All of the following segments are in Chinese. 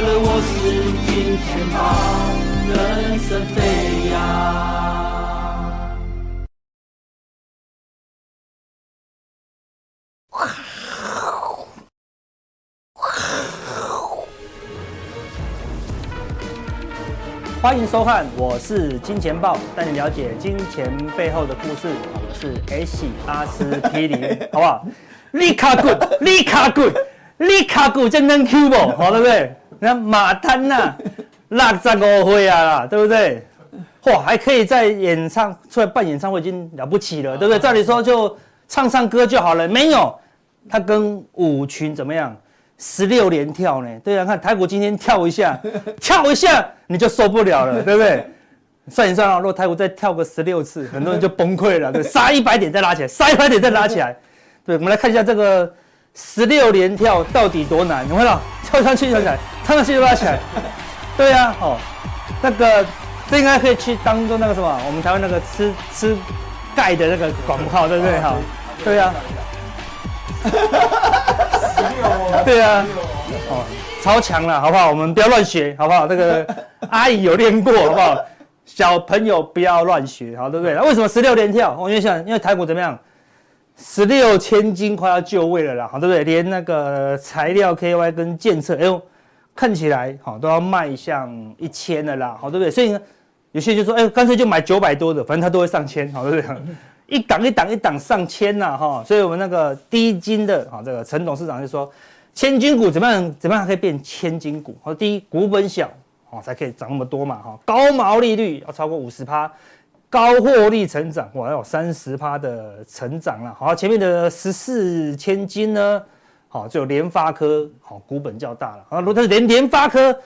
了我是金钱豹，人生飞扬。欢迎收看，我是金钱豹，带你了解金钱背后的故事。我是 S 阿司匹林，好不好？利卡古，利卡古，利卡古真能 Q 不？好，对不对？那马丹呐，那这个会啊，对不对？嚯，还可以在演唱出来办演唱会，已经了不起了，对不对？照理说就唱唱歌就好了，没有，他跟舞群怎么样？十六连跳呢？对啊，看台股今天跳一下，跳一下你就受不了了，对不对？算一算啊，如果台股再跳个十六次，很多人就崩溃了。对，杀一百点再拉起来，杀一百点再拉起来。对，我们来看一下这个十六连跳到底多难？你看到跳上去跳起来，跳上去就拉起来。对呀，哦，那个这应该可以去当做那个什么，我们台湾那个吃吃钙的那个广告，对不对？哈，对呀。对啊，哦，超强了，好不好？我们不要乱学，好不好？这个阿姨有练过，好不好？小朋友不要乱学，好，对不对？为什么十六连跳？我因为想，因为台股怎么样？十六千金快要就位了啦，好，对不对？连那个材料 KY 跟建测，哎呦，看起来好都要迈向一千了啦，好，对不对？所以呢，有些人就说，哎，干脆就买九百多的，反正它都会上千，好，对不对？一档一档一档上千呐，哈，所以我们那个低金的，哈，这个陈董事长就说，千金股怎么样？怎么样可以变千金股？好，第一，股本小，哦，才可以涨那么多嘛，哈，高毛利率要超过五十趴，高获利成长，哇，有三十趴的成长了，好，前面的十四千金呢，好，就有联发科，好，股本较大了，好，如果是连联发科。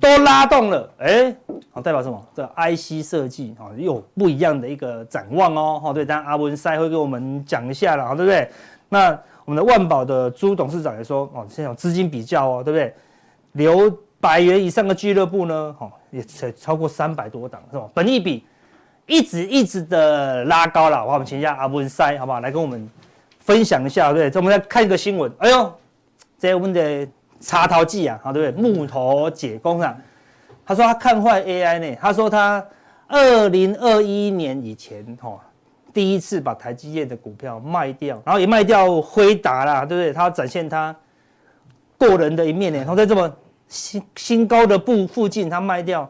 都拉动了，哎，好，代表什么？这 IC 设计啊，有不一样的一个展望哦。好，对，当然阿文赛会给我们讲一下了，好，对不对？那我们的万宝的朱董事长也说，哦，现在有资金比较哦，对不对？留百元以上的俱乐部呢，好，也才超过三百多档，是吧？本益比一直一直的拉高了，好，我们请一下阿文塞，好不好？来跟我们分享一下，对不对？这我们来看一个新闻，哎呦，这我们的。茶桃记啊，好对不对？木头姐工啊，他说他看坏 AI 呢。他说他二零二一年以前哈，第一次把台积电的股票卖掉，然后也卖掉辉达啦，对不对？他要展现他过人的一面呢。然后在这么新新高的部附近，他卖掉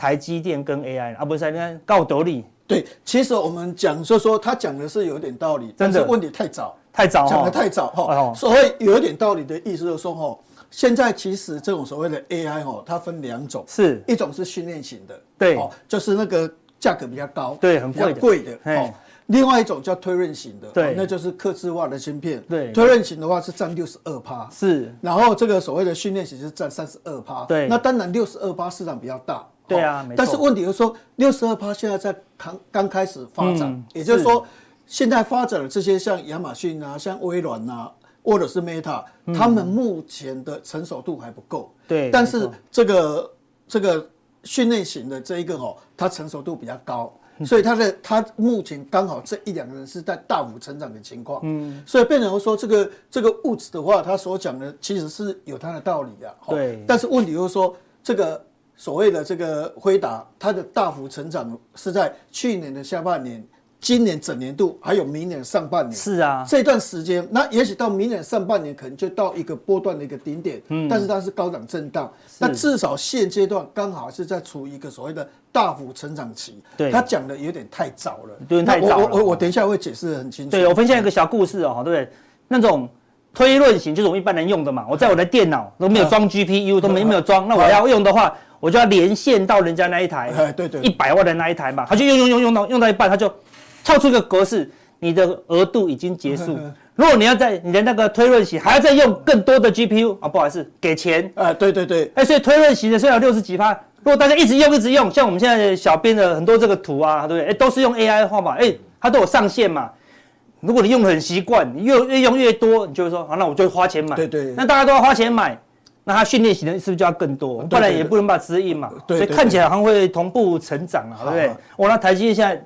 台积电跟 AI 啊，不是你看高德利。对，其实我们讲说说他讲的是有点道理，但是问题太早，太早讲的太早哈。所谓有一点道理的意思就是说哈。现在其实这种所谓的 AI 哦，它分两种，是。一种是训练型的，对，就是那个价格比较高，对，很贵贵的，哦。另外一种叫推论型的，对，那就是客制化的芯片，对，推论型的话是占六十二趴，是，然后这个所谓的训练型是占三十二趴，对，那当然六十二趴市场比较大，对啊，但是问题就是说六十二趴现在在刚刚开始发展，也就是说现在发展的这些像亚马逊啊，像微软啊。或者是 Meta，他们目前的成熟度还不够。对，但是这个这个训练型的这一个哦，它成熟度比较高，所以它的它目前刚好这一两个人是在大幅成长的情况。嗯，所以变成说这个这个物质的话，他所讲的其实是有它的道理的。对，但是问题就是说，这个所谓的这个辉达，它的大幅成长是在去年的下半年。今年整年度还有明年上半年，是啊，这段时间，那也许到明年上半年可能就到一个波段的一个顶点，嗯，但是它是高档震荡，那至少现阶段刚好是在处于一个所谓的大幅成长期，对，他讲的有点太早了，对，太早了。我我我等一下会解释得很清楚。对，我分享一个小故事哦，对不对？那种推论型就是我们一般人用的嘛，我在我的电脑都没有装 GPU，都没没有装，那我要用的话，我就要连线到人家那一台，哎，对对，一百万的那一台嘛，他就用用用用到用到一半，他就。跳出一个格式，你的额度已经结束。如果你要在你的那个推论型还要再用更多的 GPU 啊，不好意思，给钱。啊，对对对，哎，所以推论型的虽然有六十几趴，如果大家一直用一直用，像我们现在小编的很多这个图啊，对不对？哎，都是用 AI 画嘛，哎，它都有上限嘛。如果你用的很习惯，你越越用越多，你就会说，好，那我就花钱买。对对。那大家都要花钱买，那它训练型的是不是就要更多？不然也不能把指引嘛。所以看起来好像会同步成长了，对不对？我那台积电现在。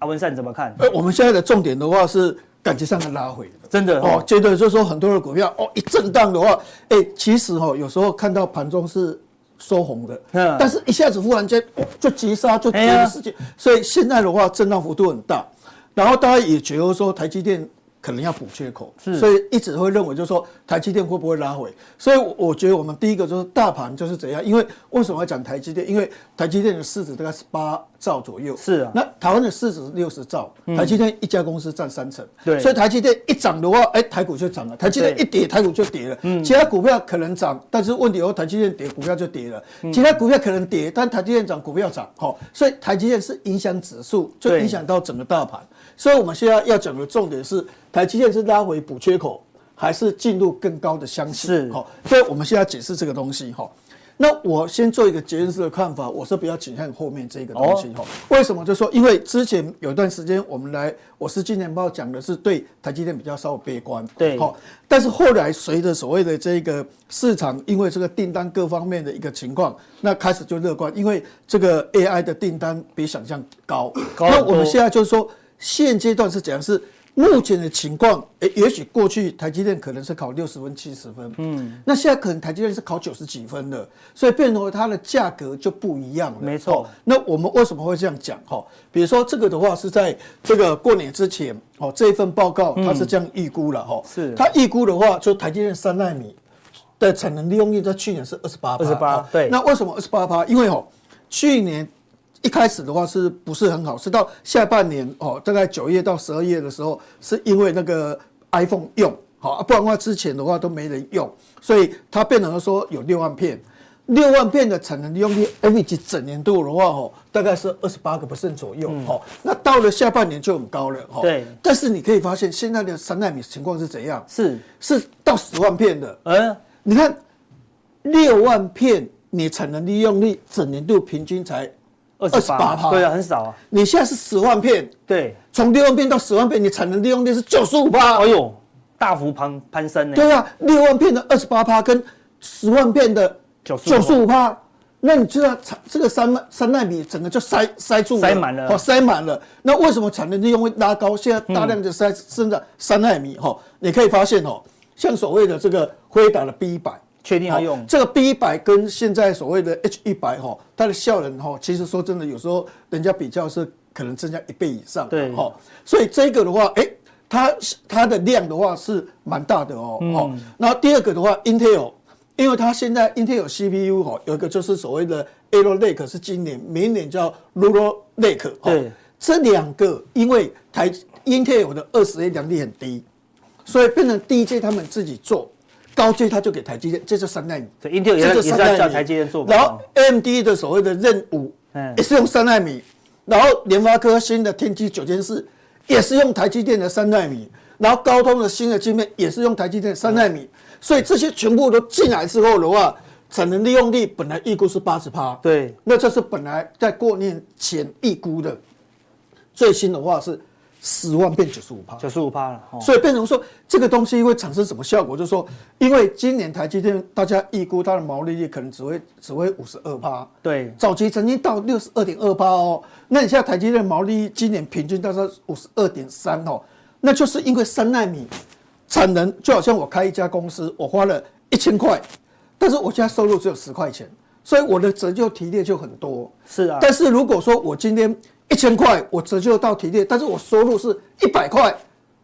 阿文善怎么看？呃，我们现在的重点的话是感觉上的拉回，真的哦，觉得就是说很多的股票哦一震荡的话，哎、欸，其实哦有时候看到盘中是收红的，嗯，但是一下子忽然间、哦、就急杀就跌的事情，所以现在的话震荡幅度很大，然后大家也觉得说台积电。可能要补缺口，所以一直会认为就是说台积电会不会拉回？所以我觉得我们第一个就是大盘就是怎样？因为为什么要讲台积电？因为台积电的市值大概是八兆左右，是啊。那台湾的市值是六十兆，台积电一家公司占三成，对。所以台积电一涨的话，哎，台股就涨了；台积电一跌，台股就跌了。嗯。其他股票可能涨，但是问题哦，台积电跌，股票就跌了。其他股票可能跌，但台积电涨，股票涨。好，所以台积电是影响指数，就影响到整个大盘。所以我们现在要讲的重点是。台积电是拉回补缺口，还是进入更高的箱型？是好，所以我们现在解释这个东西哈。那我先做一个结论式的看法，我是比较倾向后面这个东西哈。为什么？就是说，因为之前有一段时间我们来，我是今年报讲的是对台积电比较稍微悲观，对，好。但是后来随着所谓的这个市场，因为这个订单各方面的一个情况，那开始就乐观，因为这个 AI 的订单比想象高。那我们现在就是说，现阶段是怎样？是目前的情况，诶，也许过去台积电可能是考六十分、七十分，嗯，那现在可能台积电是考九十几分的，所以变成它的价格就不一样了。没错。那我们为什么会这样讲？哈，比如说这个的话是在这个过年之前，哦，这一份报告它是这样预估了，哈，是。它预估的话，就台积电三纳米的产能利用率在去年是二十八，二十八，对。那为什么二十八趴？因为哦，去年。一开始的话是不是很好？是到下半年哦，大概九月到十二月的时候，是因为那个 iPhone 用好，不然的话之前的话都没人用，所以它变成了说有六万片，六万片的产能利用率，average 整年度的话哦，大概是二十八个 percent 左右哦。那到了下半年就很高了哦。对。但是你可以发现现在的三纳米情况是怎样？是是到十万片的。嗯，你看六万片，你产能利用率整年度平均才。二十八趴，对啊，很少啊。你现在是十万片，对，从六万片到十万片，你产能利用率是九十五趴。哎呦，大幅攀攀升呢。对啊，六万片的二十八趴跟十万片的九九十五趴，那你知道这个三三纳米整个就塞塞住了，塞满了，哦，塞满了。那为什么产能利用会拉高？现在大量的塞生产三纳米，哈，你可以发现哦，像所谓的这个辉达的 B 一百。确定要用。这个 B 一百跟现在所谓的 H 一百哈，它的效能哈，其实说真的，有时候人家比较是可能增加一倍以上，对哈，所以这个的话，哎，它它的量的话是蛮大的哦，哦，然后第二个的话，Intel，因为它现在 Intel CPU 哈，有一个就是所谓的 Arrow Lake 是今年，明年叫 Rural Lake，对，这两个因为台 Intel 的二十 A 良率很低，所以变成第一届他们自己做。高阶他就给台积电，这是三纳米。这，Intel 也是要叫台积电做。然后 AMD 的所谓的任务，也是用三纳米。然后联发科新的天玑九千四也是用台积电的三纳米。然后高通的新的芯片也是用台积电三纳米。所以这些全部都进来之后的话，产能利用率本来预估是八十趴。对，那这是本来在过年前预估的，最新的话是。十万变九十五趴，九十五趴了，所以变成说这个东西会产生什么效果？就是说，因为今年台积电大家预估它的毛利率可能只会只会五十二趴，对，早期曾经到六十二点二趴哦。那你现在台积电毛利率今年平均大概五十二点三哦，那就是因为三纳米产能，就好像我开一家公司，我花了一千块，但是我现在收入只有十块钱，所以我的折旧提列就很多。是啊，但是如果说我今天一千块，我折旧到提列，但是我收入是一百块、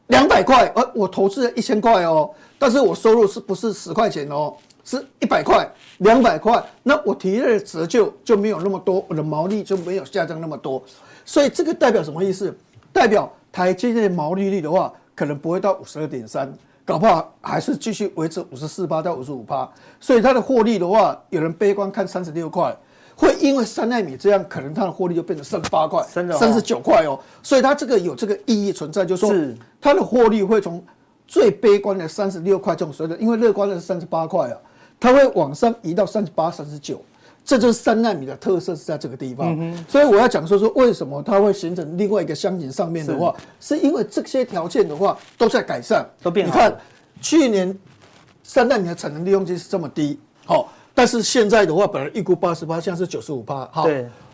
两百块，而我投资了一千块哦，但是我收入是不是十块钱哦？是一百块、两百块，那我提列的折旧就没有那么多，我的毛利就没有下降那么多，所以这个代表什么意思？代表台积电毛利率的话，可能不会到五十二点三，搞不好还是继续维持五十四趴到五十五趴，所以它的获利的话，有人悲观看三十六块。会因为三纳米这样，可能它的获利就变成三十八块、三十九块哦，所以它这个有这个意义存在，就是说它的获利会从最悲观的三十六块这种水准，因为乐观的是三十八块啊，它会往上移到三十八、三十九，这就是三纳米的特色是在这个地方。所以我要讲说说为什么它会形成另外一个箱型上面的话，是因为这些条件的话都在改善，都变好。你看去年三纳米的产能利用率是这么低，好。但是现在的话，本来预估八十八，现在是九十五趴。好，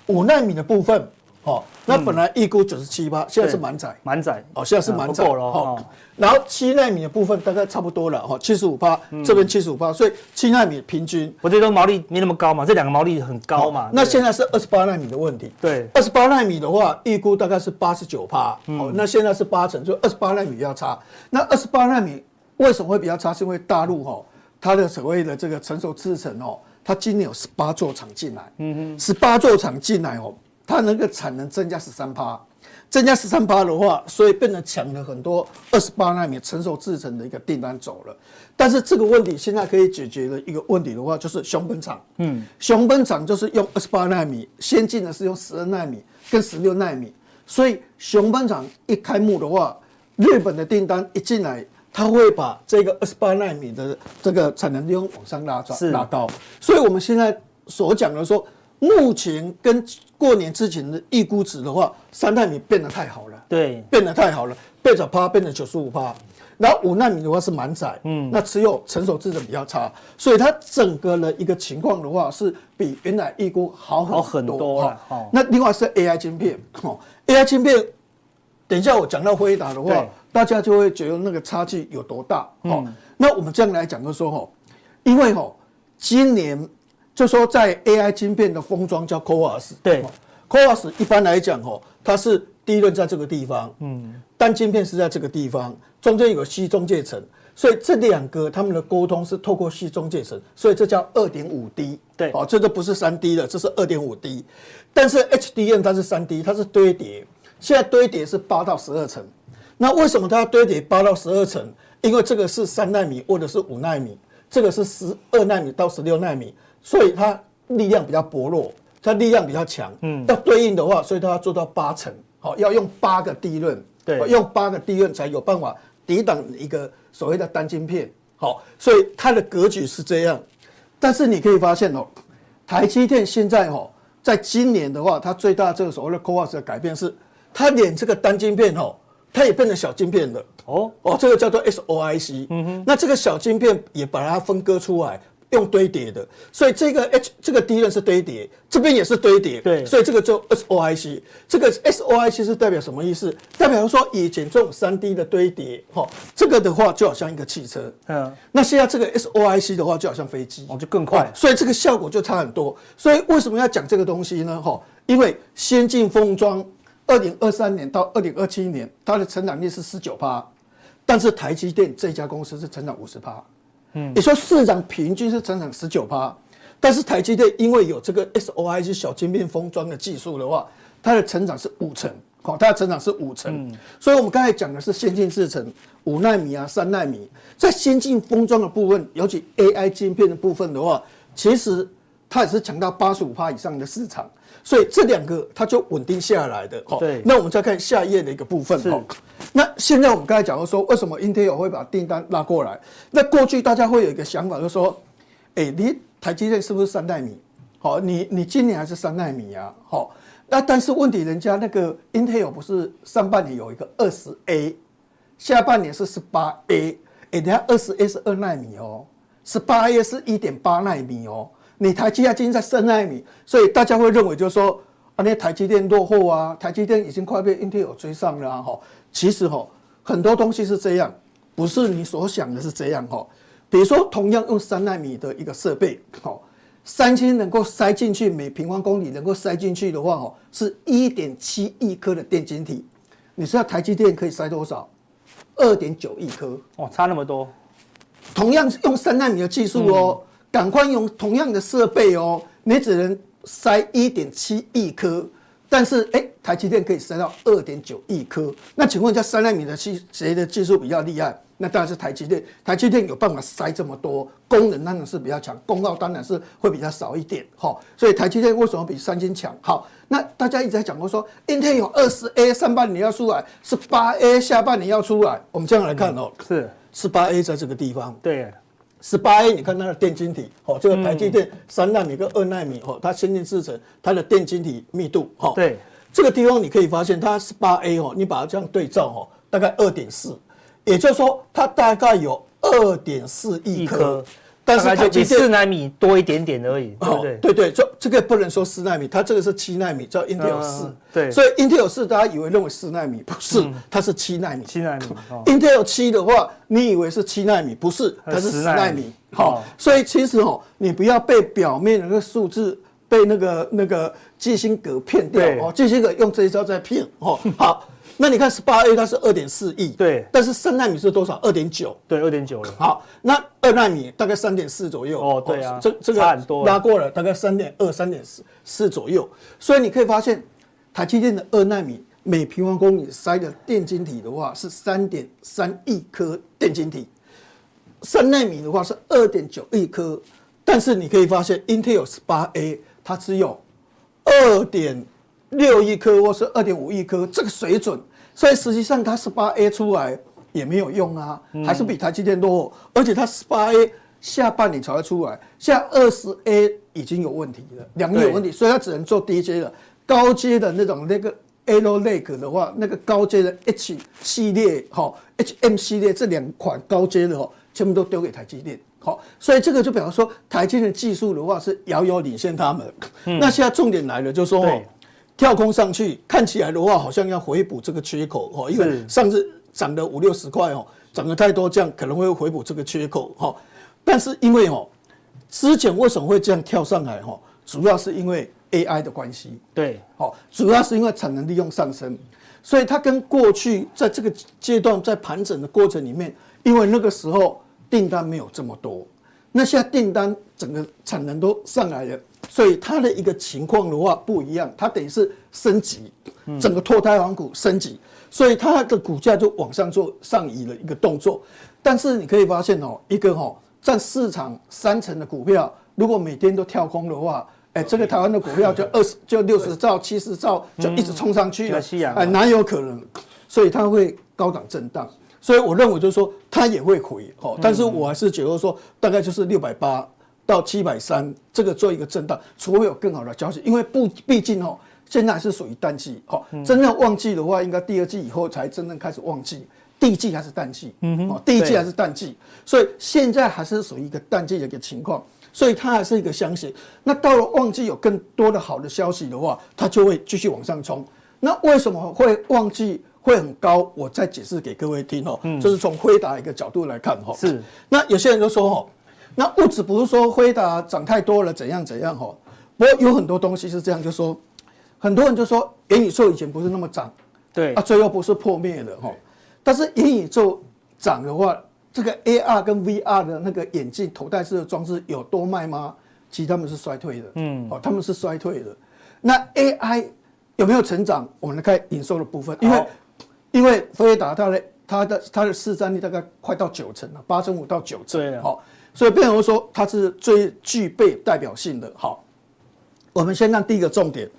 五纳米的部分，哦，那本来预估九十七趴，现在是满载，满载哦，现在是满载了哦。然后七纳米的部分大概差不多了哈，七十五趴，这边七十五趴，所以七纳米平均，我觉得毛利没那么高嘛，这两个毛利很高嘛。那现在是二十八纳米的问题，对，二十八纳米的话，预估大概是八十九趴，哦，那现在是八成，就二十八纳米比较差。那二十八纳米为什么会比较差？是因为大陆哈，它的所谓的这个成熟制程哦，它今年有十八座厂进来，嗯哼，十八座厂进来哦。它那个产能增加十三趴，增加十三趴的话，所以变得抢了很多二十八纳米成熟制程的一个订单走了。但是这个问题现在可以解决的一个问题的话，就是熊本厂。嗯，熊本厂就是用二十八纳米，先进的是用十二纳米跟十六纳米。所以熊本厂一开幕的话，日本的订单一进来，它会把这个二十八纳米的这个产能利用往上拉转拉高。所以我们现在所讲的说。目前跟过年之前的预估值的话，三纳米变得太好了，对，变得太好了，变成趴变成九十五趴，然后五纳米的话是满载，嗯，那只有成熟制程比较差，所以它整个的一个情况的话是比原来预估好很多，好很多。那另外是 AI 晶片，哦，AI 晶片，等一下我讲到辉达的话，大家就会觉得那个差距有多大，哦，那我们这样来讲就说，哈，因为哈，今年。就说在 AI 晶片的封装叫 CoWoS，对，CoWoS 一般来讲哦，它是第一轮在这个地方，嗯，单晶片是在这个地方，中间有个矽中介层，所以这两个他们的沟通是透过矽中介层，所以这叫二点五 D，对，哦，这个不是三 D 的，这是二点五 D，但是 HDM 它是三 D，它是堆叠，现在堆叠是八到十二层，那为什么它要堆叠八到十二层？因为这个是三纳米或者是五纳米，这个是十二纳米到十六纳米。所以它力量比较薄弱，它力量比较强。嗯，要对应的话，所以它要做到八层，好，要用八个地润，对，用八个地润才有办法抵挡一个所谓的单晶片。好，所以它的格局是这样。但是你可以发现哦，台积电现在哦，在今年的话，它最大这个所谓的 CoWoS 的改变是，它连这个单晶片哦，它也变成小晶片了。哦哦，这个叫做 SOIC。嗯哼，那这个小晶片也把它分割出来。用堆叠的，所以这个 H 这个 D 呢是堆叠，这边也是堆叠，对，所以这个就 SOIC，这个 SOIC 是代表什么意思？代表说以前这种三 D 的堆叠，哈，这个的话就好像一个汽车，嗯，那现在这个 SOIC 的话就好像飞机，哦，就更快，所以这个效果就差很多。所以为什么要讲这个东西呢？哈，因为先进封装，二零二三年到二零二七年，它的成长率是十九趴，但是台积电这家公司是成长五十趴。嗯，你说市场平均是成长十九趴，但是台积电因为有这个 SOIC 小晶片封装的技术的话，它的成长是五成，好，它的成长是五成。所以我们刚才讲的是先进制程，五纳米啊，三纳米，在先进封装的部分，尤其 AI 晶片的部分的话，其实它也是强到八十五趴以上的市场。所以这两个它就稳定下来的，好。对。那我们再看下一页的一个部分，好。那现在我们刚才讲到说，为什么 Intel 会把订单拉过来？那过去大家会有一个想法，就是说，哎，你台积电是不是三纳米？好，你你今年还是三纳米啊？好。那但是问题，人家那个 Intel 不是上半年有一个二十 A，下半年是十八 A，哎，人家二十 A 是二纳米哦，十八 A 是一点八纳米哦。你台积电今天在三纳米，所以大家会认为就是说啊，那台积电落后啊，台积电已经快被 Intel 追上了哈。其实哈，很多东西是这样，不是你所想的是这样哈。比如说，同样用三纳米的一个设备，哈，三星能够塞进去每平方公里能够塞进去的话，哦，是一点七亿颗的电晶体。你知道台积电可以塞多少？二点九亿颗哦，差那么多。同样是用三纳米的技术哦。嗯赶快用同样的设备哦，你只能塞一点七亿颗，但是哎，台积电可以塞到二点九亿颗。那请问一下，三纳米的技谁的技术比较厉害？那当然是台积电。台积电有办法塞这么多，功能当然是比较强，功耗当然是会比较少一点。哈，所以台积电为什么比三星强？好，那大家一直在讲过说，Intel 有二十 A 上半年要出来，十八 A 下半年要出来。我们这样来看哦，是十八 A 在这个地方。对。十八 A，你看它的电晶体，哦，这个台积电三纳米跟二纳米，哦，它先进制程，它的电晶体密度，哈，对，这个地方你可以发现，它十八 A，哦，你把它这样对照，哦，大概二点四，也就是说它大概有二点四亿颗，但是它比四纳米多一点点而已，对不对？对对，这这个不能说四纳米，它这个是七纳米，叫 Intel 四。对，所以 Intel 四大家以为认为四纳米，不是，它是七纳米。七纳米。Intel 七的话，你以为是七纳米，不是，它是十纳米。好，所以其实哦，你不要被表面的那个数字被那个那个基辛格骗掉哦，基辛格用这一招在骗哦。好。那你看十八 A 它是二点四亿，对，但是三纳米是多少？二点九，对，二点九了。好，那二纳米大概三点四左右。哦，对啊，这这个差很多，拉过了，大概三点二、三点四四左右。所以你可以发现，台积电的二纳米每平方公里塞的电晶体的话是三点三亿颗电晶体，三纳米的话是二点九亿颗，但是你可以发现，Intel 十八 A 它只有二点六亿颗或是二点五亿颗，这个水准。所以实际上它十八 A 出来也没有用啊，还是比台积电落后。而且它十八 A 下半年才会出来，现在二十 A 已经有问题了，两个有问题，所以它只能做低阶的，高阶的那种那个 Arrow Lake 的话，那个高阶的 H 系列哈，HM 系列这两款高阶的哈，全部都丢给台积电。好，所以这个就表示说台积电的技术的话是遥遥领先他们。那现在重点来了，就是说。跳空上去，看起来的话好像要回补这个缺口哦，因为上次涨了五六十块哦，涨得太多，这样可能会回补这个缺口哈。但是因为哦，之前为什么会这样跳上来哈？主要是因为 AI 的关系，对，好，主要是因为产能利用上升，所以它跟过去在这个阶段在盘整的过程里面，因为那个时候订单没有这么多，那现在订单整个产能都上来了。所以它的一个情况的话不一样，它等于是升级，整个脱胎换骨升级，所以它的股价就往上做上移了一个动作。但是你可以发现哦，一个哈占市场三成的股票，如果每天都跳空的话，哎，这个台湾的股票就二十就六十兆七十兆就一直冲上去了，哎，哪有可能？所以它会高档震荡。所以我认为就是说它也会回哦，但是我还是觉得说大概就是六百八。到七百三，这个做一个震荡，除非有更好的消息，因为不，毕竟哦，现在还是属于淡季，好，真正旺季的话，应该第二季以后才真正开始旺季，第一季还是淡季，嗯哼，第一季还是淡季，所以现在还是属于一个淡季的一个情况，所以它还是一个箱型。那到了旺季有更多的好的消息的话，它就会继续往上冲。那为什么会旺季会很高？我再解释给各位听哦，就是从辉达一个角度来看哈，是。那有些人就说哈。那物质不是说辉达涨太多了怎样怎样哈，不过有很多东西是这样，就说很多人就说元宇宙以前不是那么涨，对啊，最后不是破灭了哈，但是元宇宙涨的话，这个 AR 跟 VR 的那个眼镜头戴式的装置有多卖吗？其实他们是衰退的，嗯，哦，他们是衰退的。那 AI 有没有成长？我们来看营收的部分，因为因为辉达它的它的它的市占率大概快到九成了，八成五到九成，对，好。所以，变成说它是最具备代表性的。好，我们先看第一个重点，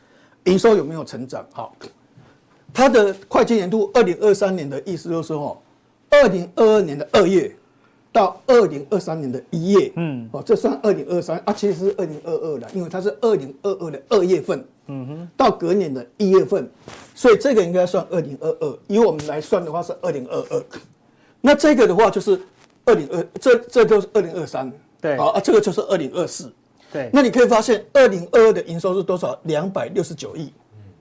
营收有没有成长？好，它的会计年度二零二三年的意思就是说，二零二二年的二月到二零二三年的一月，嗯，哦，这算二零二三啊，其实是二零二二的，因为它是二零二二的二月份，嗯哼，到隔年的一月份，所以这个应该算二零二二。以我们来算的话是二零二二，那这个的话就是。二零二，这这都是二零二三，对，好啊，这个就是二零二四，对。那你可以发现，二零二二的营收是多少？两百六十九亿，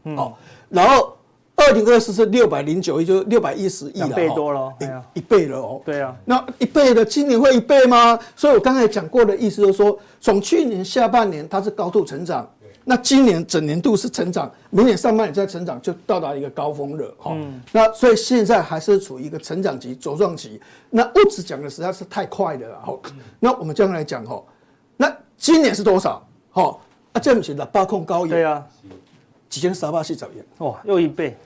嗯，好，然后二零二四是六百零九亿，就是六百一十亿了，一倍多了，一倍了哦，对啊。那一倍的，今年会一倍吗？所以我刚才讲过的意思就是说，从去年下半年它是高度成长。那今年整年度是成长，明年上半年再成长，就到达一个高峰了哈。那所以现在还是处于一个成长期、茁壮期。那物质讲的实在是太快了哈。那我们将来讲哈，那今年是多少？哈啊，这不行的，八控高一对啊，几千三八四十亿哇，又一倍。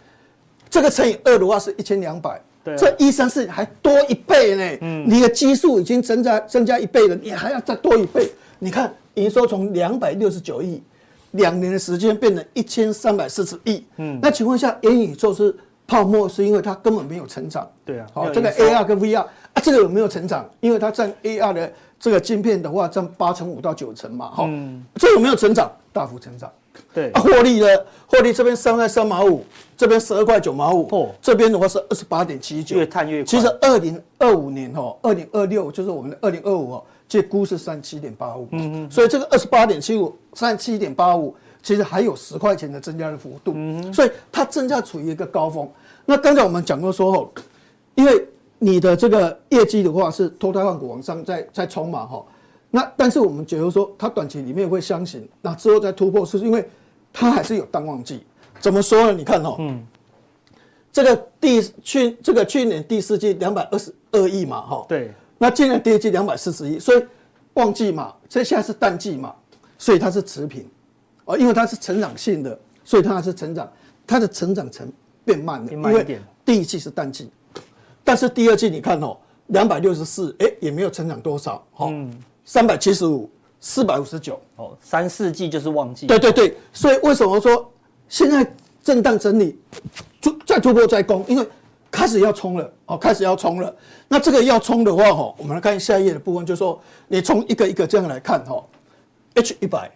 这个乘以二的话是一千两百，这一三四还多一倍呢。嗯，你的基数已经增加增加一倍了，你还要再多一倍。你看营收从两百六十九亿。两年的时间变成一千三百四十亿，嗯，那请问一下，元宇宙是泡沫，是因为它根本没有成长？对啊，好，这个 AR 跟 VR 啊，这个有没有成长？因为它占 AR 的这个晶片的话，占八成五到九成嘛，哈，这有没有成长？大幅成长，对，啊，获利呢？获利这边三块三毛五，这边十二块九毛五，哦，这边的话是二十八点七九，越探越。其实二零二五年哦，二零二六就是我们的二零二五哦，这估是三七点八五，嗯嗯，所以这个二十八点七五，三七点八五，其实还有十块钱的增加的幅度，嗯，所以它正在处于一个高峰。那刚才我们讲过说哦，因为你的这个业绩的话是脱胎换骨往上在在冲嘛哈，那但是我们觉得说它短期里面会箱型，那之后再突破，是因为它还是有淡旺季。怎么说呢？你看哦，嗯，这个第去这个去年第四季两百二十二亿嘛哈，对，那今年第一季两百四十一，所以旺季嘛，所以现在是淡季嘛，所以它是持平，哦，因为它是成长性的，所以它还是成长，它的成长成变慢了，因为第一季是淡季，但是第二季你看哦，两百六十四，哎，也没有成长多少，哦，三百七十五，四百五十九，哦，三四季就是旺季，对对对，所以为什么说现在震荡整理，突再突破再攻，因为开始要冲了，哦，开始要冲了，那这个要冲的话，哈，我们来看下一页的部分，就是说你从一个一个这样来看，哈，H 一百，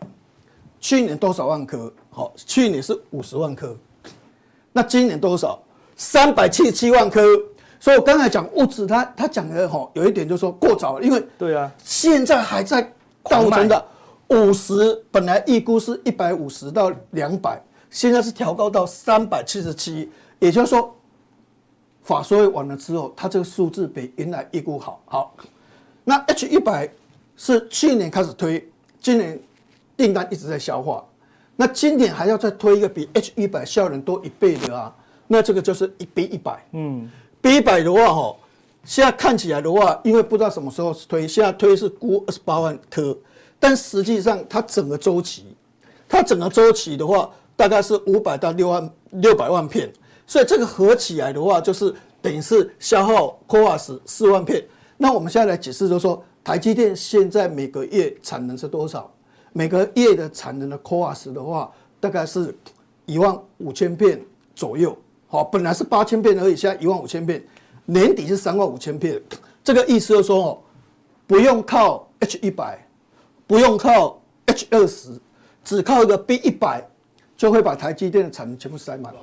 去年多少万颗？好，去年是五十万颗。那今年多少？三百七十七万颗。所以我刚才讲物质，他他讲的哈，有一点就是说过早了，因为对啊，现在还在倒增的五十，本来预估是一百五十到两百，现在是调高到三百七十七，也就是说，法说会完了之后，它这个数字比原来预估好。好，那 H 一百是去年开始推，今年订单一直在消化。那今年还要再推一个比 H 一百效能多一倍的啊，那这个就是一 B 一百，嗯，B 一百的话哈，现在看起来的话，因为不知道什么时候推，现在推是估二十八万颗，但实际上它整个周期，它整个周期的话，大概是五百到六万六百万片，所以这个合起来的话，就是等于是消耗 CoWoS 四万片。那我们现在来解释，就是说台积电现在每个月产能是多少？每个月的产能的 CoWoS 的话，大概是一万五千片左右。好，本来是八千片而已，现在一万五千片，年底是三万五千片。这个意思就是说哦，不用靠 H 一百，不用靠 H 二十，只靠一个 B 一百，就会把台积电的产能全部塞满了。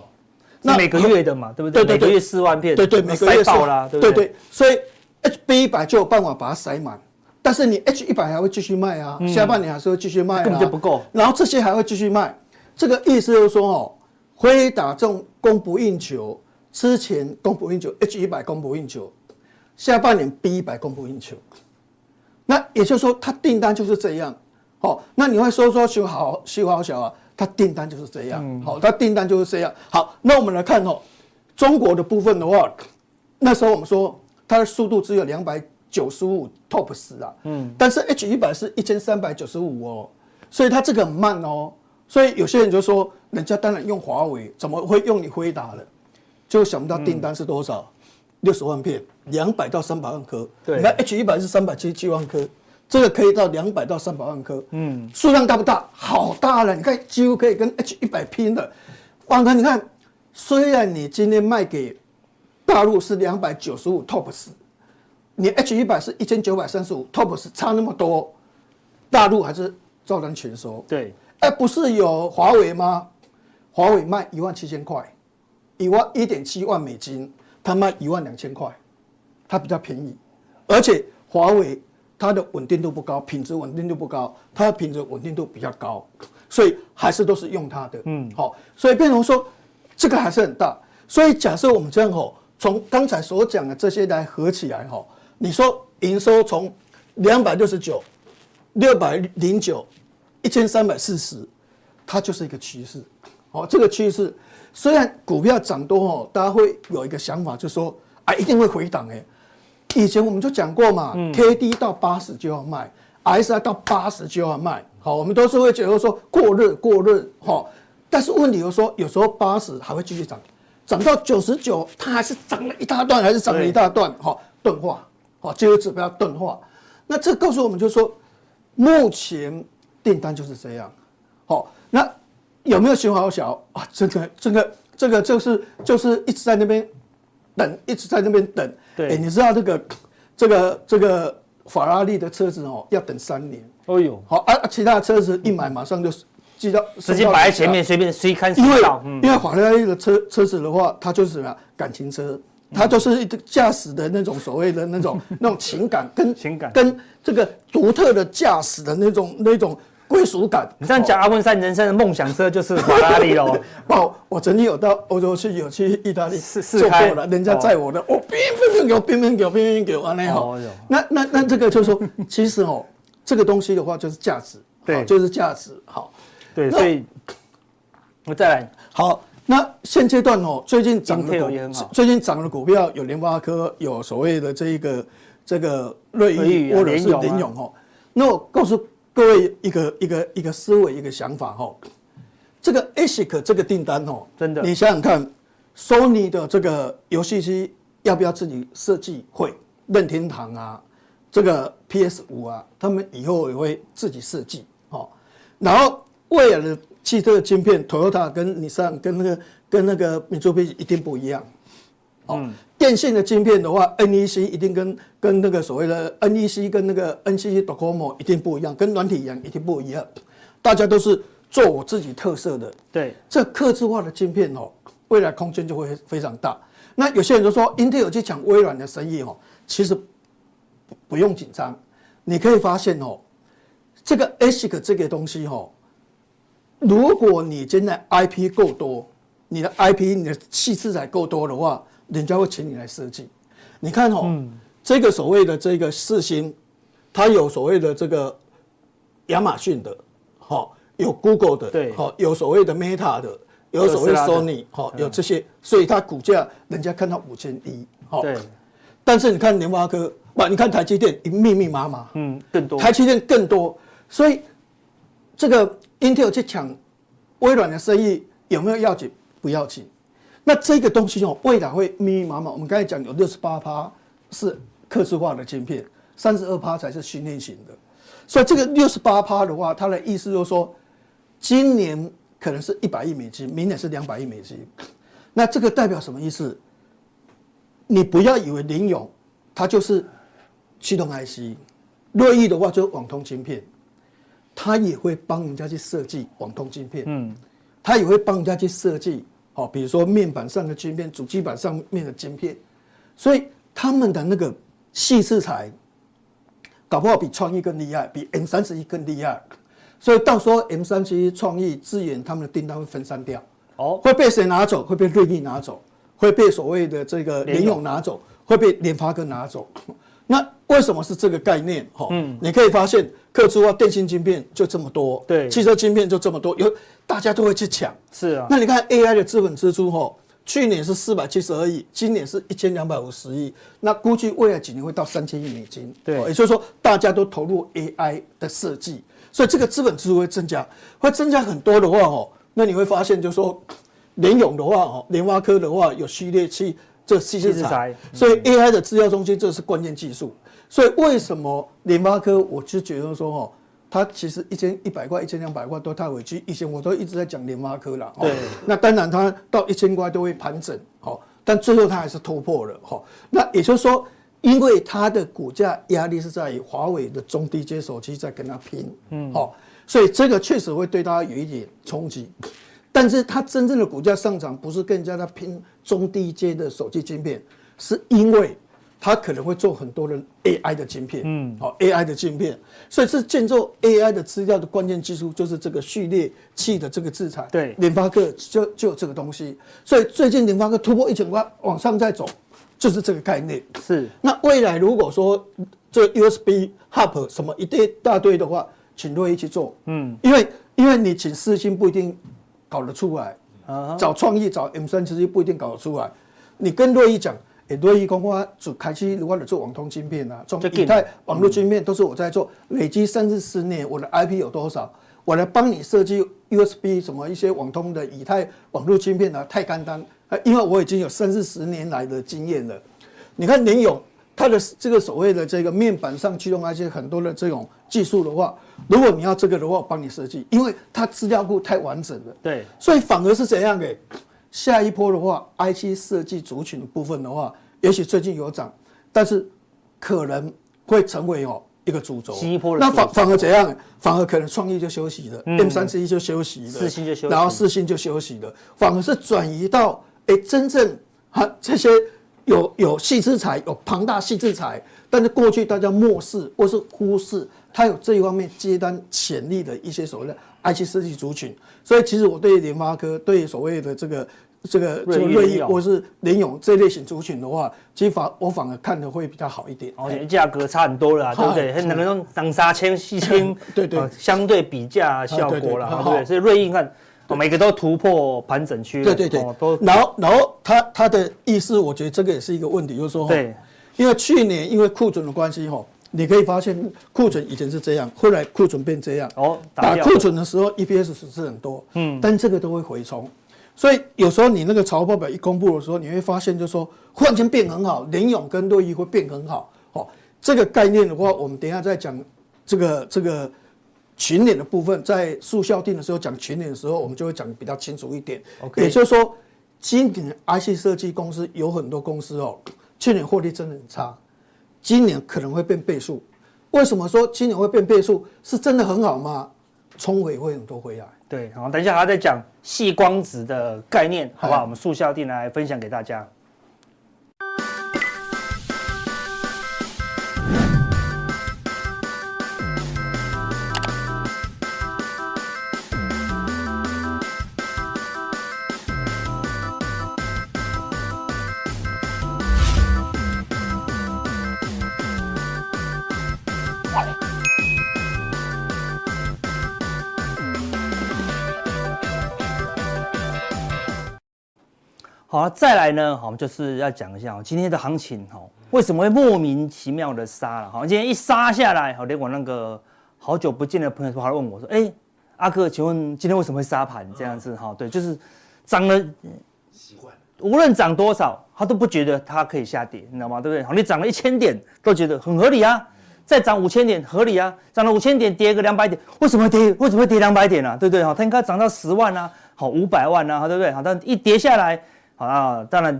那每个月的嘛，对不对？对对对，每个月四万片，对对，每个月塞爆了，对对？所以 H B 一百就有办法把它塞满。但是你 H 一百还会继续卖啊，下半年还是会继续卖啊，根本就不够。然后这些还会继续卖，这个意思就是说哦，辉打这种供不应求，之前供不应求，H 一百供不应求，下半年 B 一百供不应求，那也就是说它订单就是这样。哦，那你会说说修好修好小啊，它订单就是这样。好，它订单就是这样。好，那我们来看哦，中国的部分的话，那时候我们说它的速度只有两百九十五 tops 啊，嗯，但是 H 一百是一千三百九十五哦，所以它这个很慢哦，所以有些人就说，人家当然用华为，怎么会用你辉达了？就想不到订单是多少，六十万片，两百到三百万颗。对，你看 H 一百是三百七十七万颗，这个可以到两百到三百万颗，嗯，数量大不大？好大了，你看几乎可以跟 H 一百拼的。王哥，你看，虽然你今天卖给大陆是两百九十五 TOPS，。你 H 一百是一千九百三十五 TOPS，差那么多，大陆还是照单全收。对，哎，不是有华为吗？华为卖一万七千块，一万一点七万美金，他卖一万两千块，它比较便宜，而且华为它的稳定度不高，品质稳定度不高，它的品质稳定度比较高，所以还是都是用它的。嗯，好，所以变成说这个还是很大。所以假设我们这样吼，从刚才所讲的这些来合起来吼。你说营收从两百六十九、六百零九、一千三百四十，它就是一个趋势。哦，这个趋势虽然股票涨多哦，大家会有一个想法，就是说啊，一定会回档哎。以前我们就讲过嘛，K D 到八十就要卖，S I 到八十就要卖。好，我们都是会觉得说过热过热哈。但是问题就是说，有时候八十还会继续涨，涨到九十九，它还是涨了一大段，还是涨了一大段哈，钝化。好，这个指标钝化，那这告诉我们就是说，目前订单就是这样。好，那有没有修好小啊？这个、这个、这个就是就是一直在那边等，一直在那边等。对、欸，你知道这个这个这个法拉利的车子哦，要等三年。哦呦，好啊，其他的车子一买马上就寄到直接摆在前面，随便谁看因为、嗯、因为法拉利的车车子的话，它就是什么感情车，它就是一个驾驶的那种所谓的那种那种情感跟 情感。跟这个独特的驾驶的那种那种归属感。你这样讲，阿文山人生的梦想车就是法拉利喽。哦，我曾经有到欧洲去，有去意大利试试坐过了，人家载我的，我，乒乒乒给我，乒乒给我，乒乒给我，完了好。那那那这个就是说，其实哦，这个东西的话就是价值，对，就是价值，好。对，所以，我再来。好，那现阶段哦，最近涨的股，最近涨的股票有联发科，有所谓的这一个这个瑞昱或者是联咏哦。那我告诉各位一个一个一个思维一个想法哦，这个 ASIC 这个订单哦，真的，你想想看，Sony 的这个游戏机要不要自己设计？会，任天堂啊，这个 PS 五啊，他们以后也会自己设计哦，然后。未来的汽车的晶片，Toyota 跟尼桑跟那个跟那个米珠 i 一定不一样。哦，电信的晶片的话，NEC 一定跟跟那个所谓的 NEC 跟那个 NCC Docomo 一定不一样，跟软体一样一定不一样。大家都是做我自己特色的。对，这客制化的晶片哦，未来空间就会非常大。那有些人就说，Intel 去抢微软的生意哦，其实不用紧张。你可以发现哦，这个 ASIC 这个东西哦。如果你现在 IP 够多，你的 IP 你的细制材够多的话，人家会请你来设计。你看哦，嗯、这个所谓的这个四星，它有所谓的这个亚马逊的，好，有 Google 的，对，好，有所谓的 Meta 的，有所谓 Sony，好，有这些，所以它股价人家看到五千一，好，对。但是你看联发科，不，你看台积电，密密麻麻，嗯，更多，台积电更多，所以这个。Intel 去抢微软的生意有没有要紧？不要紧。那这个东西哦，未来会密密麻麻。我们刚才讲有六十八趴是客制化的晶片，三十二趴才是训练型的。所以这个六十八趴的话，它的意思就是说，今年可能是一百亿美金，明年是两百亿美金。那这个代表什么意思？你不要以为联咏它就是驱动 IC，乐意的话就是网通晶片。他也会帮人家去设计网通晶片，嗯，他也会帮人家去设计，哦，比如说面板上的晶片、主机板上面的晶片，所以他们的那个细制材，搞不好比创意更厉害，比 M 三十一更厉害，所以到时候 M 三十一创意资源他们的订单会分散掉，哦，会被谁拿走？会被瑞昱拿走，会被所谓的这个联咏拿走，会被联发科拿走。那为什么是这个概念？哈，嗯，你可以发现，客制化电信晶片就这么多，对，汽车晶片就这么多，有大家都会去抢，是啊。那你看 AI 的资本支出，哈，去年是四百七十二亿，今年是一千两百五十亿，那估计未来几年会到三千亿美金，对，也就是说大家都投入 AI 的设计，所以这个资本支出会增加，会增加很多的话，哦，那你会发现，就是说联咏的话，哦，联发科的话有序列器。这细制材，所以 AI 的资料中心这是关键技术。所以为什么联发科，我就觉得说哦，它其实一千一百块、一千两百块都太委屈。以前我都一直在讲联发科了。对。那当然，它到一千块都会盘整，好，但最后它还是突破了，哈。那也就是说，因为它的股价压力是在于华为的中低阶手机在跟它拼，嗯，好，所以这个确实会对它有一点冲击。但是它真正的股价上涨不是更加的拼中低阶的手机晶片，是因为它可能会做很多的 AI 的晶片，嗯，好 AI 的晶片，所以是建造 AI 的资料的关键技术就是这个序列器的这个制裁，对，联发科就就有这个东西，所以最近联发科突破一千块往上再走，就是这个概念。是，那未来如果说这 USB Hub 什么一堆大堆的话，请瑞昱去做，嗯，因为因为你请四星不一定。搞得出来，啊找创意找 M 三其实不一定搞得出来。你跟瑞一讲，哎，瑞昱讲我做开始，如果做网通芯片啊，做以太网络芯片都是我在做，累积三至十年，我的 IP 有多少？我来帮你设计 USB 什么一些网通的以太网络芯片啊，太简单，因为我已经有三四十年来的经验了。你看联勇。它的这个所谓的这个面板上驱动那些很多的这种技术的话，如果你要这个的话，我帮你设计，因为它资料库太完整了。对，所以反而是怎样的？下一波的话，IC 设计族群的部分的话，也许最近有涨，但是可能会成为哦一个主轴。新一波那反反而怎样？反而可能创意就休息了、嗯、M 三十一就休息了，四星就休息，然后四星就休息了，反而是转移到哎、欸、真正哈这些有有细资材、有庞大细资材，但是过去大家漠视或是忽视，它有这一方面接单潜力的一些所谓的 IC 设计族群。所以其实我对联发科对所谓的这个。这个这个瑞昱或是联咏这类型族群的话，其实反我反而看的会比较好一点。而且价格差很多了，对不对？很能够当三千、四千，对对，相对比价效果了，对不对？所以瑞昱看，每个都突破盘整区，对对对，都。然后然后他他的意思，我觉得这个也是一个问题，就是说，对，因为去年因为库存的关系哈，你可以发现库存以前是这样，后来库存变这样。哦，打库存的时候 EPS 是很多，嗯，但这个都会回冲。所以有时候你那个财务报表一公布的时候，你会发现就是说忽然间变很好，联咏跟瑞昱会变很好。哦，这个概念的话，我们等一下再讲这个这个群联的部分，在速效定的时候讲群联的时候，我们就会讲比较清楚一点。Okay. 也就是说，今年 IC 设计公司有很多公司哦，去年获利真的很差，今年可能会变倍数。为什么说今年会变倍数？是真的很好吗？冲回会很多回来。对，好，等一下还要再讲细光子的概念，好不好？我们速效定来分享给大家。好，再来呢，我们就是要讲一下今天的行情哈，为什么会莫名其妙的杀了？好，今天一杀下来，好，连我那个好久不见的朋友说，他问我说：“哎，阿哥，请问今天为什么会杀盘这样子？”哈，对，就是涨了，习惯，无论涨多少，他都不觉得它可以下跌，你知道吗？对不对？好，你涨了一千点，都觉得很合理啊，再涨五千点合理啊，涨了五千点跌个两百点，为什么跌？为什么会跌两百点啊？对不对？哈，它应该涨到十万啊，好，五百万啊，对不对？好，但一跌下来。好啊，当然，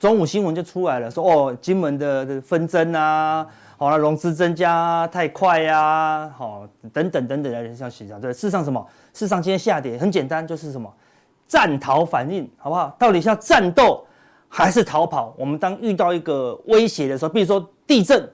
中午新闻就出来了，说哦，金门的纷争啊，好了，融资增加太快呀，好，等等等等的消息啊，对，事实上什么？事实上今天下跌很简单，就是什么战逃反应，好不好？到底是要战斗还是逃跑？我们当遇到一个威胁的时候，比如说地震，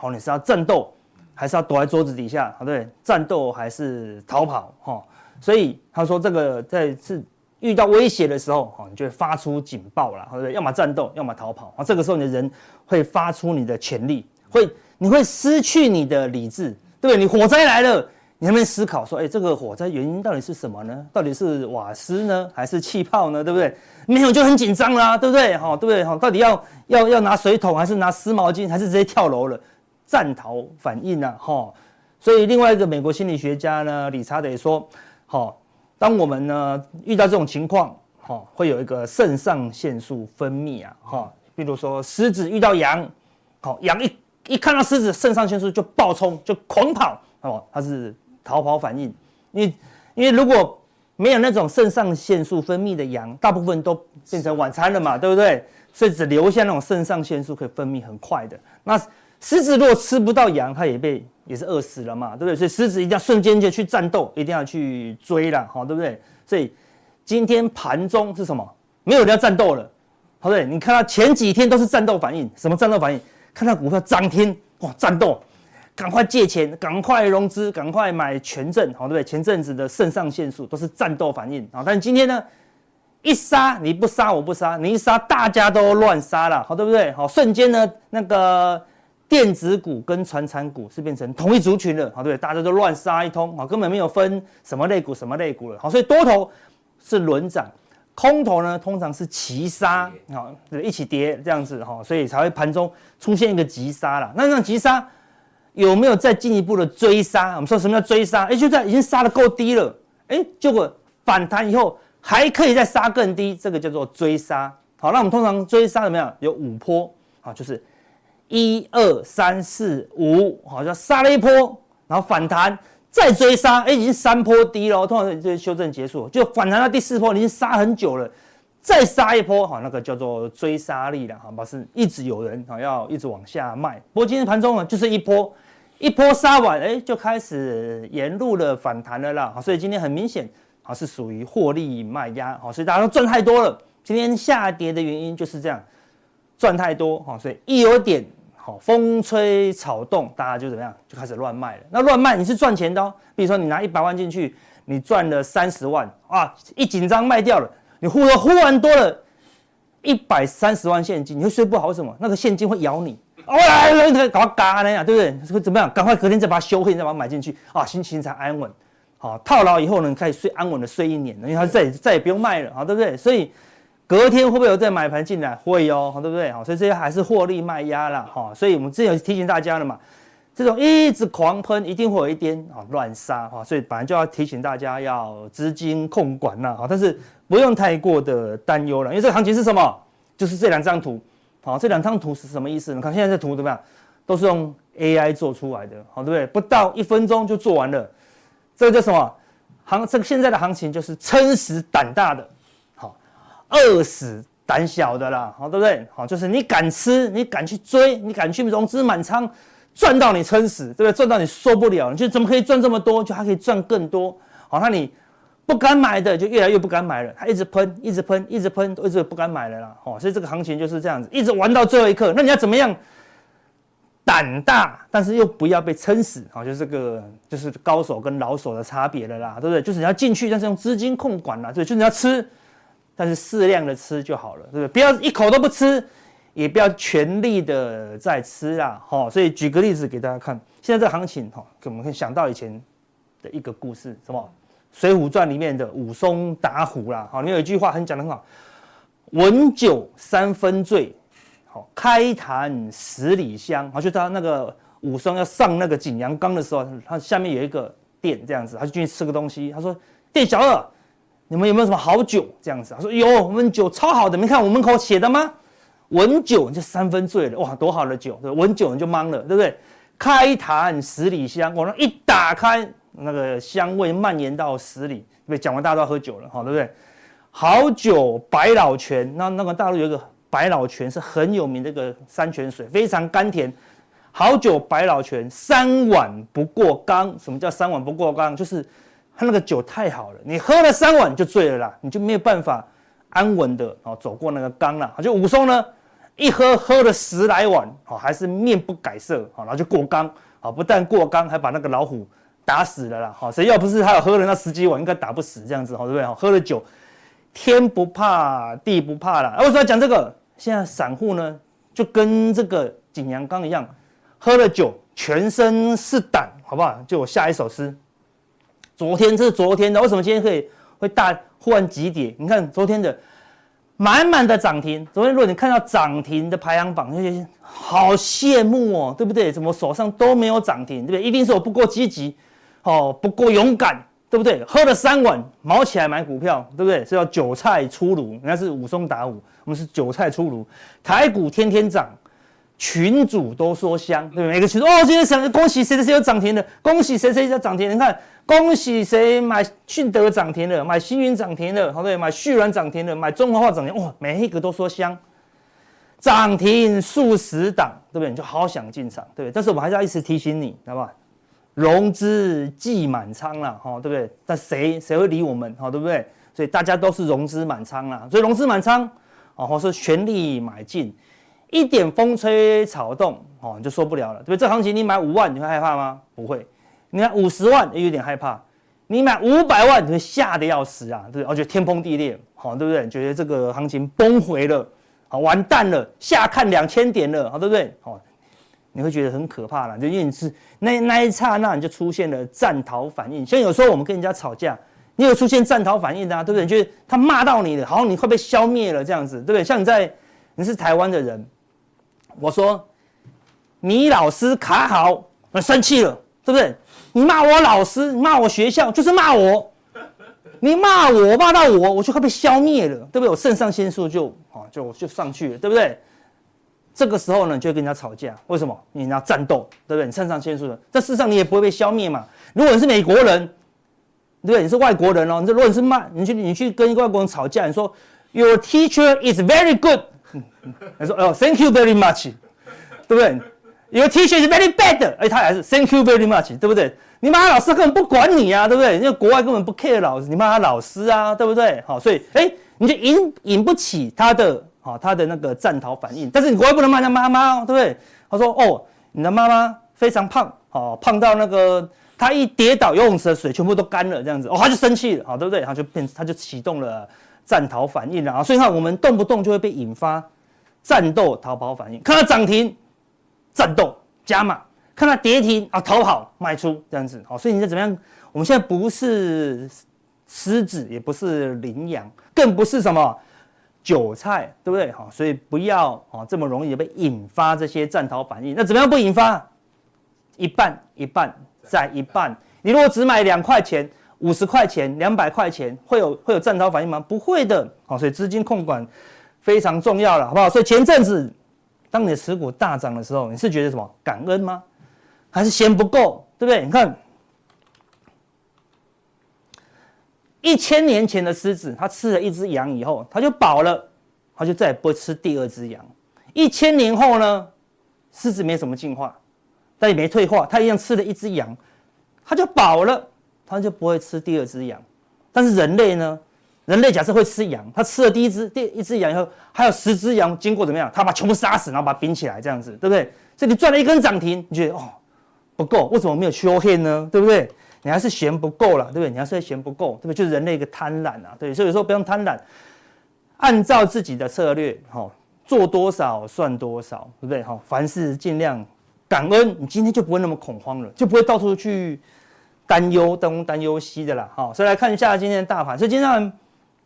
好，你是要战斗还是要躲在桌子底下？好，对，战斗还是逃跑？哈，所以他说这个在是。遇到威胁的时候，哈，你就会发出警报了，对不对？要么战斗，要么逃跑。啊，这个时候你的人会发出你的潜力，会你会失去你的理智，对不对？你火灾来了，你还没思考说，哎，这个火灾原因到底是什么呢？到底是瓦斯呢，还是气泡呢？对不对？没有就很紧张啦，对不对？哈，对不对？哈，到底要要要拿水桶，还是拿湿毛巾，还是直接跳楼了？战逃反应啊，哈。所以另外一个美国心理学家呢，理查德也说，哈。当我们呢遇到这种情况，哈，会有一个肾上腺素分泌啊，哈，比如说狮子遇到羊，好，羊一一看到狮子，肾上腺素就暴冲，就狂跑，哦，它是逃跑反应。因为因为如果没有那种肾上腺素分泌的羊，大部分都变成晚餐了嘛，对不对？所以只留下那种肾上腺素可以分泌很快的。那狮子如果吃不到羊，它也被。也是饿死了嘛，对不对？所以狮子一定要瞬间就去战斗，一定要去追了，好，对不对？所以今天盘中是什么？没有人要战斗了，好，对，你看它前几天都是战斗反应，什么战斗反应？看到股票涨停，哇，战斗，赶快借钱，赶快融资，赶快买权证，好，对不对？前阵子的肾上腺素都是战斗反应，好，但是今天呢，一杀你不杀我不杀，你一杀大家都乱杀了，好，对不对？好，瞬间呢那个。电子股跟传产股是变成同一族群了，好，对不对？大家都乱杀一通，好，根本没有分什么类股什么类股了，好，所以多头是轮涨，空头呢通常是齐杀，好，对，一起跌这样子，哈，所以才会盘中出现一个急杀啦。那这样急杀有没有再进一步的追杀？我们说什么叫追杀？哎，就在已经杀得够低了，哎，结果反弹以后还可以再杀更低，这个叫做追杀。好，那我们通常追杀怎么样？有五波，好，就是。一二三四五，好像杀了一波，然后反弹，再追杀，哎，已经三波低了，通常这修正结束，就反弹到第四波，已经杀很久了，再杀一波，好，那个叫做追杀力了，好吧，是一直有人好要一直往下卖。不过今天盘中呢，就是一波一波杀完，哎，就开始沿路的反弹了啦。所以今天很明显，啊，是属于获利卖压，好，所以大家都赚太多了。今天下跌的原因就是这样，赚太多，好，所以一有点好风吹草动，大家就怎么样，就开始乱卖了。那乱卖你是赚钱的哦，比如说你拿一百万进去，你赚了三十万，啊，一紧张卖掉了，你忽然忽然多了一百三十万现金，你会睡不好，为什么？那个现金会咬你。哦，来来来，搞嘎那样，对不对？会怎么样？赶快隔天再把它修黑，再把它买进去啊，心情才安稳。好，套牢以后呢，你可以睡安稳的睡一年，因为它再也再也不用卖了，好，对不对？所以隔天会不会有再买盘进来？会哦，好，对不对？好，所以这些还是获利卖压啦。哈。所以我们之前有提醒大家了嘛，这种一直狂喷，一定会有一点啊乱杀哈。所以本来就要提醒大家要资金控管啦，好，但是不用太过的担忧了，因为这个行情是什么？就是这两张图。好，这两张图是什么意思？你看现在这图怎么样？都是用 AI 做出来的，好，对不对？不到一分钟就做完了。这个叫什么？行，这个现在的行情就是撑死胆大的，饿死胆小的啦，好，对不对？好，就是你敢吃，你敢去追，你敢去融资满仓，赚到你撑死，对不对？赚到你受不了，你就怎么可以赚这么多？就还可以赚更多，好，那你。不敢买的就越来越不敢买了，它一直喷，一直喷，一直喷，一直不敢买了啦。哦，所以这个行情就是这样子，一直玩到最后一刻。那你要怎么样？胆大，但是又不要被撑死。好，就是这个，就是高手跟老手的差别了啦，对不对？就是你要进去，但是用资金控管啦，对，就是你要吃，但是适量的吃就好了，对不对？不要一口都不吃，也不要全力的在吃啦。好，所以举个例子给大家看，现在这行情，哈，我们可以想到以前的一个故事，什么？《水浒传》里面的武松打虎啦，好，你有一句话很讲得很好，文酒三分醉，好，开坛十里香，好，就他那个武松要上那个景阳冈的时候，他下面有一个店这样子，他就进去吃个东西，他说：“店小二，你们有没有什么好酒？”这样子，他说：“有，我们酒超好的，你看我门口写的吗？文酒就三分醉了，哇，多好的酒，对，文酒你就懵了，对不对？开坛十里香，我那一打开。”那个香味蔓延到十里，对不对，讲完大家都要喝酒了，哈，对不对？好酒百老泉，那那个大陆有一个百老泉是很有名的一个山泉水，非常甘甜。好酒百老泉，三碗不过冈。什么叫三碗不过冈？就是他那个酒太好了，你喝了三碗就醉了啦，你就没有办法安稳的哦走过那个缸了。就武松呢，一喝喝了十来碗，哦，还是面不改色，好，然后就过缸，好，不但过缸，还把那个老虎。打死了啦！好，谁要不是他有喝了那十几碗，应该打不死这样子，好，对不对？喝了酒，天不怕地不怕啦。为什么要讲这个？现在散户呢，就跟这个景阳冈一样，喝了酒全身是胆，好不好？就我下一首诗。昨天这是昨天的，为什么今天可以会大忽然急跌？你看昨天的满满的涨停。昨天如果你看到涨停的排行榜，那些好羡慕哦，对不对？怎么手上都没有涨停，对不对？一定是我不够积极。哦，不够勇敢，对不对？喝了三碗，毛起来买股票，对不对？是要韭菜出炉，人家是武松打虎，我们是韭菜出炉。台股天天涨，群主都说香，对不对？每个群主哦，今天想恭喜谁谁谁有涨停的，恭喜谁谁要涨停。你看，恭喜谁买迅德涨停了，买星云涨停了，好对，买旭软涨停了，买中华化涨停，哇，每一个都说香，涨停数十档，对不对？你就好想进场，对不对？但是我们还是要一直提醒你，好不好？融资既满仓了，哈，对不对？但谁谁会理我们，哈，对不对？所以大家都是融资满仓了，所以融资满仓，哦，或是全力买进，一点风吹草动，哦，你就受不了了，对不对？这行情你买五万，你会害怕吗？不会。你看五十万也有点害怕，你买五百万，你会吓得要死啊，对不对？而且天崩地裂，好，对不对？觉得这个行情崩毁了，好，完蛋了，下看两千点了，好，对不对？好。你会觉得很可怕了，就因为你是那那一刹那你就出现了战逃反应。像有时候我们跟人家吵架，你有出现战逃反应的啊，对不对？就是他骂到你了，好像你会被消灭了这样子，对不对？像你在你是台湾的人，我说你老师卡好，我生气了，对不对？你骂我老师，你骂我学校，就是骂我，你骂我骂到我，我就会被消灭了，对不对？我肾上腺素就啊就就上去了，对不对？这个时候呢，就会跟人家吵架，为什么？你要战斗，对不对？你肾上腺素的，但事实上你也不会被消灭嘛。如果你是美国人，对不对？你是外国人哦。你说如果你是骂，你去你去跟一个外国人吵架，你说 Your teacher is very good，他说哦，Thank you very much，对不对？有 T 恤是 very bad，哎，他还是 Thank you very much，对不对？你骂他老师根本不管你啊，对不对？因为国外根本不 care 老师，你骂他老师啊，对不对？好，所以哎，你就引引不起他的好他的那个战逃反应。但是你国外不能骂他妈妈哦，对不对？他说哦，你的妈妈非常胖，好胖到那个他一跌倒，游泳池的水全部都干了，这样子哦，他就生气了，好，对不对？他就变，他就启动了战逃反应了啊。所以看我们动不动就会被引发战斗逃跑反应，看到涨停。战斗加码，看它跌停啊，逃跑卖出这样子，好，所以你再怎么样？我们现在不是狮子，也不是羚羊，更不是什么韭菜，对不对？好，所以不要啊这么容易被引发这些战逃反应。那怎么样不引发？一半一半再一半。你如果只买两块钱、五十块钱、两百块钱，会有会有战逃反应吗？不会的。好，所以资金控管非常重要了，好不好？所以前阵子。当你的持股大涨的时候，你是觉得什么感恩吗？还是嫌不够？对不对？你看，一千年前的狮子，它吃了一只羊以后，它就饱了，它就再也不会吃第二只羊。一千年后呢，狮子没什么进化，但也没退化，它一样吃了一只羊，它就饱了，它就不会吃第二只羊。但是人类呢？人类假设会吃羊，他吃了第一只、第一只羊以后，还有十只羊经过怎么样？他把全部杀死，然后把它冰起来，这样子，对不对？这里赚了一根涨停，你觉得哦不够？为什么没有 show hand 呢？对不对？你还是嫌不够了，对不对？你还是嫌不够，对不对？就是人类一个贪婪啊，对。所以有时候不用贪婪，按照自己的策略，哈，做多少算多少，对不对？哈，凡事尽量感恩，你今天就不会那么恐慌了，就不会到处去担忧东担忧西的了，哈。所以来看一下今天的大盘，所以今天。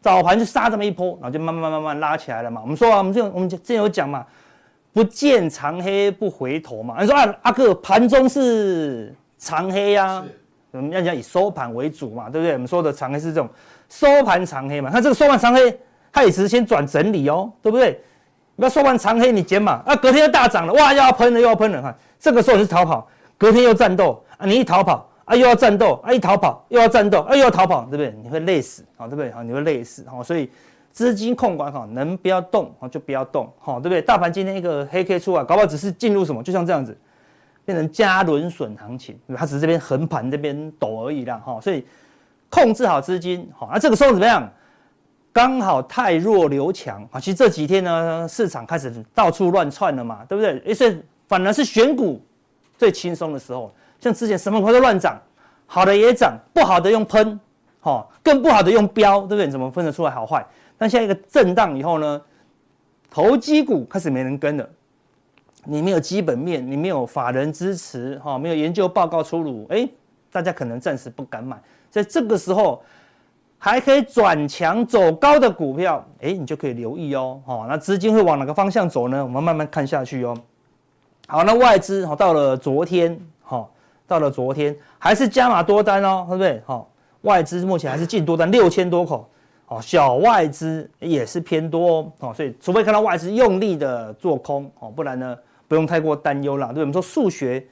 早盘就杀这么一波，然后就慢慢慢慢拉起来了嘛。我们说啊，我们这我们之前有讲嘛，不见长黑不回头嘛。你说啊，阿哥盘中是长黑呀、啊，我们要讲以收盘为主嘛，对不对？我们说的长黑是这种收盘长黑嘛。看这个收盘长黑，它也是先转整理哦，对不对？你要收盘长黑你减嘛啊，隔天又大涨了，哇，又要喷了又要喷了，哈这个时候你是逃跑，隔天又战斗啊，你一逃跑。啊，又要战斗，啊，一逃跑又要战斗，啊，又要逃跑，对不对？你会累死，好，对不对？好，你会累死，好，所以资金控管好，能不要动，好就不要动，好，对不对？大盘今天一个黑 K 出来，搞不好只是进入什么，就像这样子，变成加轮损行情，它只是这边横盘这边抖而已啦，哈，所以控制好资金，好，那这个时候怎么样？刚好太弱留强，啊，其实这几天呢，市场开始到处乱窜了嘛，对不对？所以反而是选股最轻松的时候。像之前什么股都乱涨，好的也涨，不好的用喷，哈，更不好的用标，对不对？怎么分得出来好坏？但现在一个震荡以后呢，投机股开始没人跟了，你没有基本面，你没有法人支持，哈，没有研究报告出炉，哎，大家可能暂时不敢买，在这个时候还可以转强走高的股票，哎，你就可以留意哦，哈，那资金会往哪个方向走呢？我们慢慢看下去哦。好，那外资哈到了昨天，哈。到了昨天还是加码多单哦，对不对？好，外资目前还是净多单六千多口，好，小外资也是偏多哦，所以除非看到外资用力的做空哦，不然呢不用太过担忧啦。对，我们说数学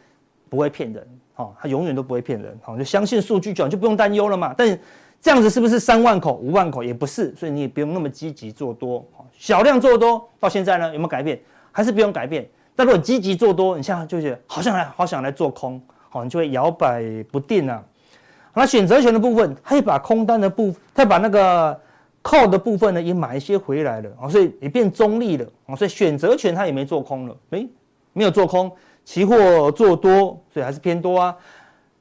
不会骗人，哦，它永远都不会骗人，好，就相信数据就就不用担忧了嘛。但这样子是不是三万口、五万口也不是，所以你也不用那么积极做多，小量做多到现在呢有没有改变？还是不用改变。但如果积极做多，你现在就觉得好想来，好想来做空。好，你就会摇摆不定啊。那选择权的部分，他也把空单的部分，他把那个 call 的部分呢，也买一些回来了啊，所以也变中立了啊。所以选择权他也没做空了，诶，没有做空，期货做多，所以还是偏多啊。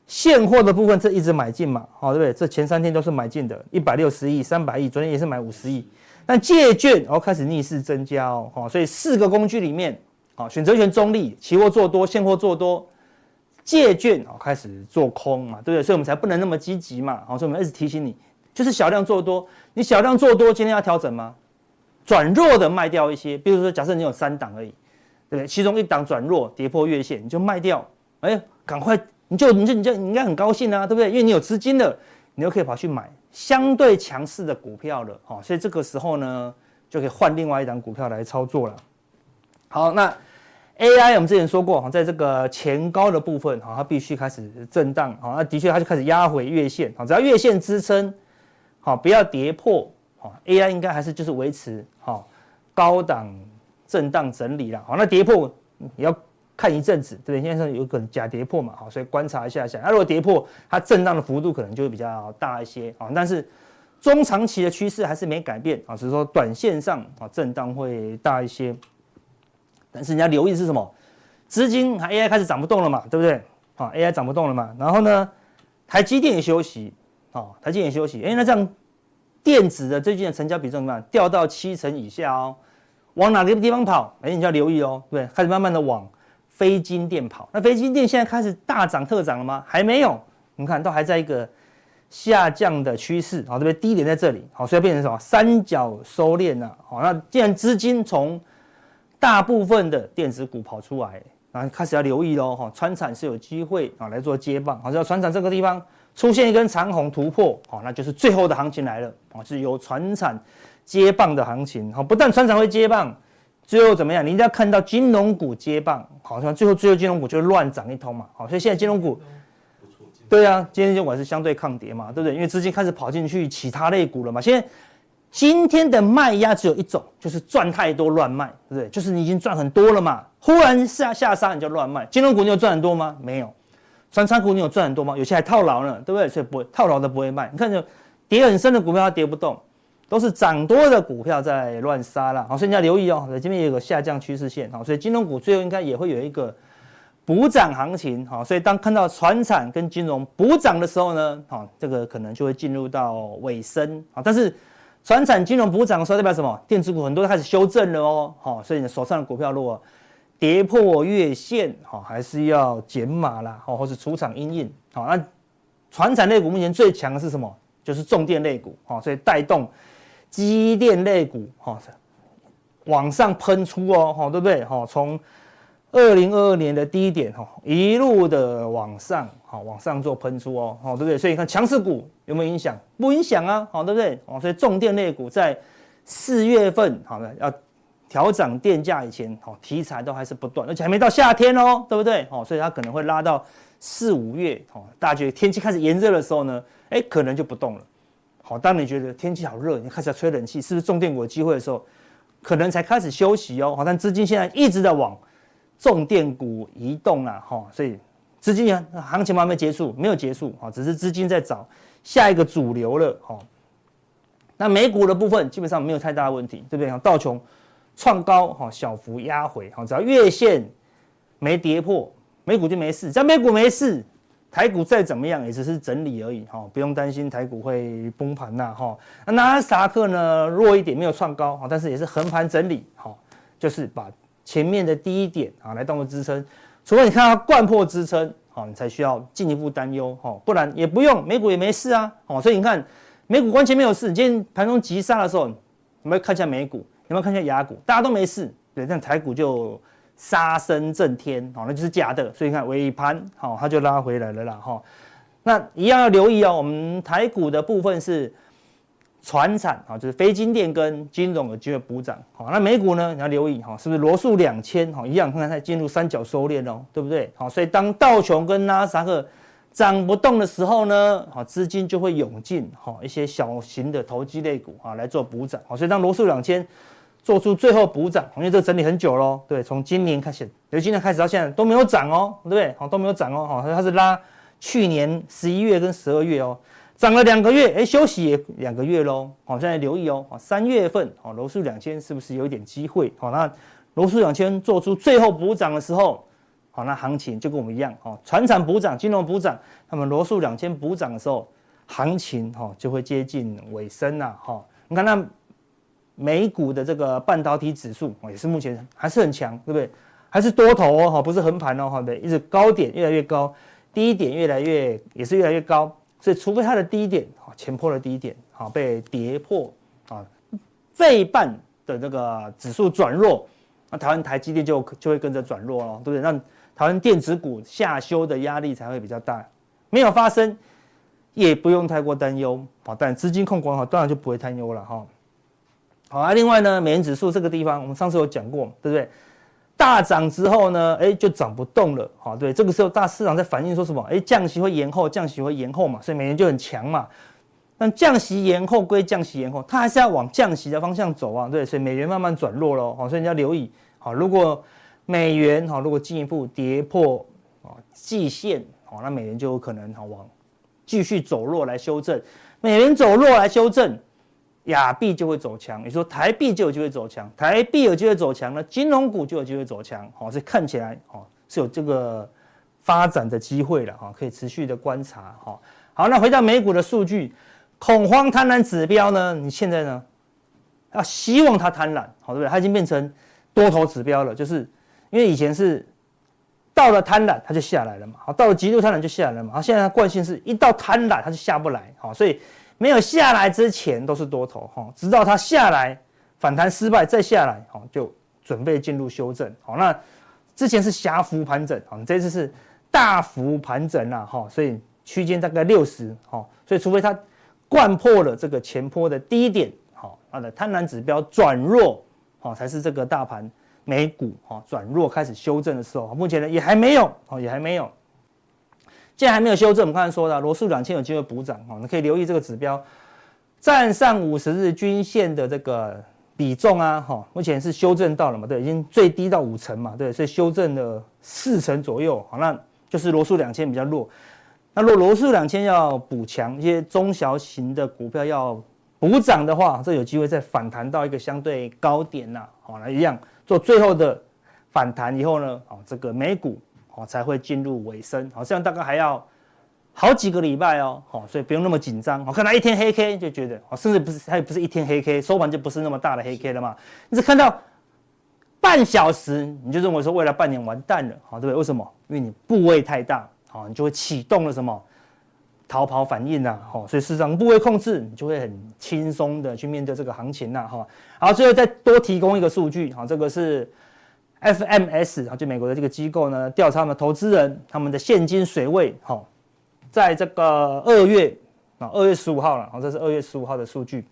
现货的部分这一直买进嘛，好，对不对？这前三天都是买进的，一百六十亿、三百亿，昨天也是买五十亿。但借券然后开始逆势增加哦，好，所以四个工具里面，好，选择权中立，期货做多，现货做多。借券哦，开始做空嘛，对不对？所以我们才不能那么积极嘛。好，所以我们一直提醒你，就是小量做多。你小量做多，今天要调整吗？转弱的卖掉一些，比如说，假设你有三档而已，对不对？其中一档转弱，跌破月线，你就卖掉。哎，赶快，你就你就你就应该很高兴啊，对不对？因为你有资金了，你又可以跑去买相对强势的股票了。好，所以这个时候呢，就可以换另外一档股票来操作了。好，那。AI 我们之前说过哈，在这个前高的部分哈，它必须开始震荡哈，那的确它就开始压回月线哈，只要月线支撑好，不要跌破哈，AI 应该还是就是维持好高档震荡整理了好，那跌破也要看一阵子，对不对？现在有可能假跌破嘛，好，所以观察一下下。那如果跌破，它震荡的幅度可能就会比较大一些啊。但是中长期的趋势还是没改变啊，只是说短线上啊震荡会大一些。但是你要留意的是什么？资金 AI 开始涨不动了嘛，对不对？啊，AI 涨不动了嘛。然后呢，台积电也休息，啊，台积电也休息。哎，那这样电子的最近的成交比重怎么样？掉到七成以下哦。往哪个地方跑？哎，你就要留意哦，对，对开始慢慢的往非晶电跑。那非晶电现在开始大涨特涨了吗？还没有，你看都还在一个下降的趋势。好，对不对？低点在这里，好，所以变成什么？三角收敛了。好，那既然资金从大部分的电子股跑出来，然后开始要留意喽。哈，川产是有机会啊来做接棒。好，只要传产这个地方出现一根长红突破，好，那就是最后的行情来了。啊，是由传产。接棒的行情，好，不但川产会接棒，最后怎么样？你一定要看到金融股接棒，好像最后最后金融股就乱涨一通嘛，好，所以现在金融股，对啊，今天就管是相对抗跌嘛，对不对？因为资金开始跑进去其他类股了嘛。现在今天的卖压只有一种，就是赚太多乱卖，对不对？就是你已经赚很多了嘛，忽然下下杀你就乱卖。金融股你有赚很多吗？没有。传产股你有赚很多吗？有些还套牢呢，对不对？所以不会套牢的不会卖。你看就跌很深的股票它跌不动。都是涨多的股票在乱杀了，好，所以你要留意哦。这边有个下降趋势线，好，所以金融股最后应该也会有一个补涨行情，好，所以当看到传产跟金融补涨的时候呢，好，这个可能就会进入到尾声，好，但是传产金融补涨的时候代表什么？电子股很多都开始修正了哦，好，所以你手上的股票如果跌破月线，好，还是要减码啦，好，或是出场因应，好，那传产类股目前最强的是什么？就是重电类股，好，所以带动。机电类股哈，往上喷出哦，哈，对不对？哈，从二零二二年的低点哈，一路的往上，哈，往上做喷出哦，好，对不对？所以你看强势股有没有影响？不影响啊，好，对不对？哦，所以重电类股在四月份，好的，要调涨电价以前，好，题材都还是不断，而且还没到夏天哦，对不对？哦，所以它可能会拉到四五月，哦，大家觉得天气开始炎热的时候呢，哎，可能就不动了。好，当你觉得天气好热，你开始要吹冷气，是不是重电股有机会的时候，可能才开始休息哦。好，但资金现在一直在往重电股移动啊，哈，所以资金行情还没结束，没有结束啊，只是资金在找下一个主流了，哈。那美股的部分基本上没有太大的问题，对不对？道琼创高，哈，小幅压回，哈，只要月线没跌破，美股就没事，只要美股没事。台股再怎么样也只是整理而已，哈，不用担心台股会崩盘呐，哈。那纳斯达克呢，弱一点，没有创高，哈，但是也是横盘整理，哈，就是把前面的低点啊来当做支撑，除非你看到掼破支撑，好，你才需要进一步担忧，哈，不然也不用，美股也没事啊，哦，所以你看美股完全没有事，今天盘中急杀的时候，有没有看一下美股？有没有看一下雅股？大家都没事，对，但台股就。杀声震天，好，那就是假的。所以你看尾盘，好，它就拉回来了啦，哈。那一样要留意哦。我们台股的部分是船产，啊，就是非金电跟金融有机会补涨，好。那美股呢，你要留意，哈，是不是罗素两千，好，一样，看看它进入三角收敛哦，对不对？好，所以当道琼跟纳斯达克涨不动的时候呢，好，资金就会涌进，好，一些小型的投机类股啊来做补涨，好，所以当罗素两千。做出最后补涨，因为这个整理很久喽，对，从今年开始，由今年开始到现在都没有涨哦，对不对？好，都没有涨哦，好，它是拉去年十一月跟十二月哦，涨了两个月，哎，休息也两个月喽，好，现在留意哦，三月份，好，罗素两千是不是有一点机会？好，那罗素两千做出最后补涨的时候，好，那行情就跟我们一样，哦，船产补涨，金融补涨，那么罗素两千补涨的时候，行情哈就会接近尾声了，哈，你看那。美股的这个半导体指数也是目前还是很强，对不对？还是多头哦，哈，不是横盘哦，哈，对，一直高点越来越高，低点越来越也是越来越高，所以除非它的低点啊前破的低点啊被跌破啊，费半的这个指数转弱，那台湾台积电就就会跟着转弱了，对不对？那台湾电子股下修的压力才会比较大，没有发生也不用太过担忧啊，但资金控管好，当然就不会担忧了哈。好啊，另外呢，美元指数这个地方，我们上次有讲过，对不对？大涨之后呢，哎，就涨不动了，好，对，这个时候大市场在反映说什么？哎，降息会延后，降息会延后嘛，所以美元就很强嘛。但降息延后归降息延后，它还是要往降息的方向走啊，对，所以美元慢慢转弱了，好，所以你要留意，好，如果美元哈，如果进一步跌破啊季线，哦，那美元就有可能哈往继续走弱来修正，美元走弱来修正，亚币就会走强，你说台币就有机会走强，台币有机会走强呢，金融股就有机会走强，哦，所以看起来哦是有这个发展的机会了哈，可以持续的观察哈。好，那回到美股的数据，恐慌贪婪指标呢？你现在呢要希望它贪婪，好对不对？它已经变成多头指标了，就是因为以前是到了贪婪它就下来了嘛，好，到了极度贪婪就下来了嘛，好，现在它惯性是一到贪婪它就下不来，好，所以没有下来之前都是多头，哈，直到它下来反弹失败再下来，好，就准备进入修正，好，那之前是狭幅盘整，好，这次是大幅盘整了，哈，所以。区间大概六十，好，所以除非它贯破了这个前波的低点，好，它的贪婪指标转弱，好，才是这个大盘美股哈转弱开始修正的时候。目前呢也还没有，哦，也还没有。既然还没有修正，我们刚才说的罗素两千有机会补涨，哦，你可以留意这个指标，站上五十日均线的这个比重啊，哈，目前是修正到了嘛，对，已经最低到五成嘛，对，所以修正了四成左右，好，那就是罗素两千比较弱。那如果罗素两千要补强，一些中小型的股票要补涨的话，这有机会再反弹到一个相对高点呐。好，那一样做最后的反弹以后呢，好，这个美股哦才会进入尾声。好，这样大概还要好几个礼拜哦。好，所以不用那么紧张。我看到一天黑 K 就觉得，哦，甚至不是它也不是一天黑 K，收盘就不是那么大的黑 K 了嘛。你只看到半小时，你就认为说未来半年完蛋了，好，对不对？为什么？因为你部位太大。好，你就会启动了什么逃跑反应呐？好，所以市场部位控制，你就会很轻松的去面对这个行情呐。哈，好，最后再多提供一个数据，好，这个是 FMS 啊，就美国的这个机构呢，调查他们投资人他们的现金水位，好，在这个二月啊，二月十五号了，好，这是二月十五号的数据，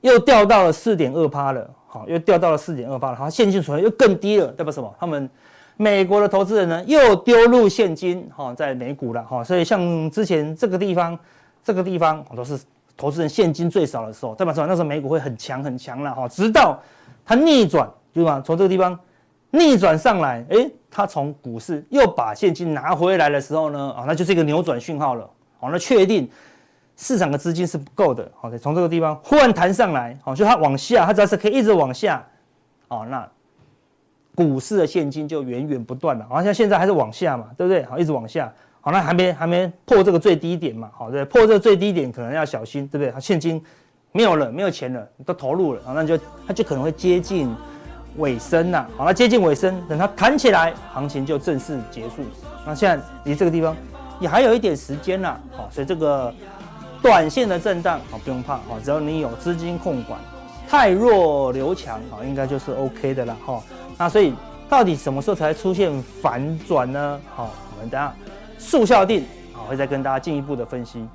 又掉到了四点二趴了，好，又掉到了四点二趴了，好，现金水位又更低了，代表什么？他们美国的投资人呢，又丢入现金哈，在美股了哈，所以像之前这个地方，这个地方都是投资人现金最少的时候，代表说那时候美股会很强很强了哈，直到它逆转，对吧？从这个地方逆转上来，诶，它从股市又把现金拿回来的时候呢，啊，那就是一个扭转讯号了，好，那确定市场的资金是不够的，好，从这个地方忽然弹上来，好，就它往下，它只要是可以一直往下，哦，那。股市的现金就源源不断了，好像现在还是往下嘛，对不对？好，一直往下，好，那还没还没破这个最低点嘛，好，对，破这个最低点可能要小心，对不对？它现金没有了，没有钱了，都投入了，好，那就它就可能会接近尾声了，好，那接近尾声，等它弹起来，行情就正式结束。那现在离这个地方也还有一点时间了，好，所以这个短线的震荡，好，不用怕，好，只要你有资金控管，汰弱留强，好，应该就是 OK 的了，哈。那所以到底什么时候才出现反转呢？好，我们等下速效定，好，会再跟大家进一步的分析。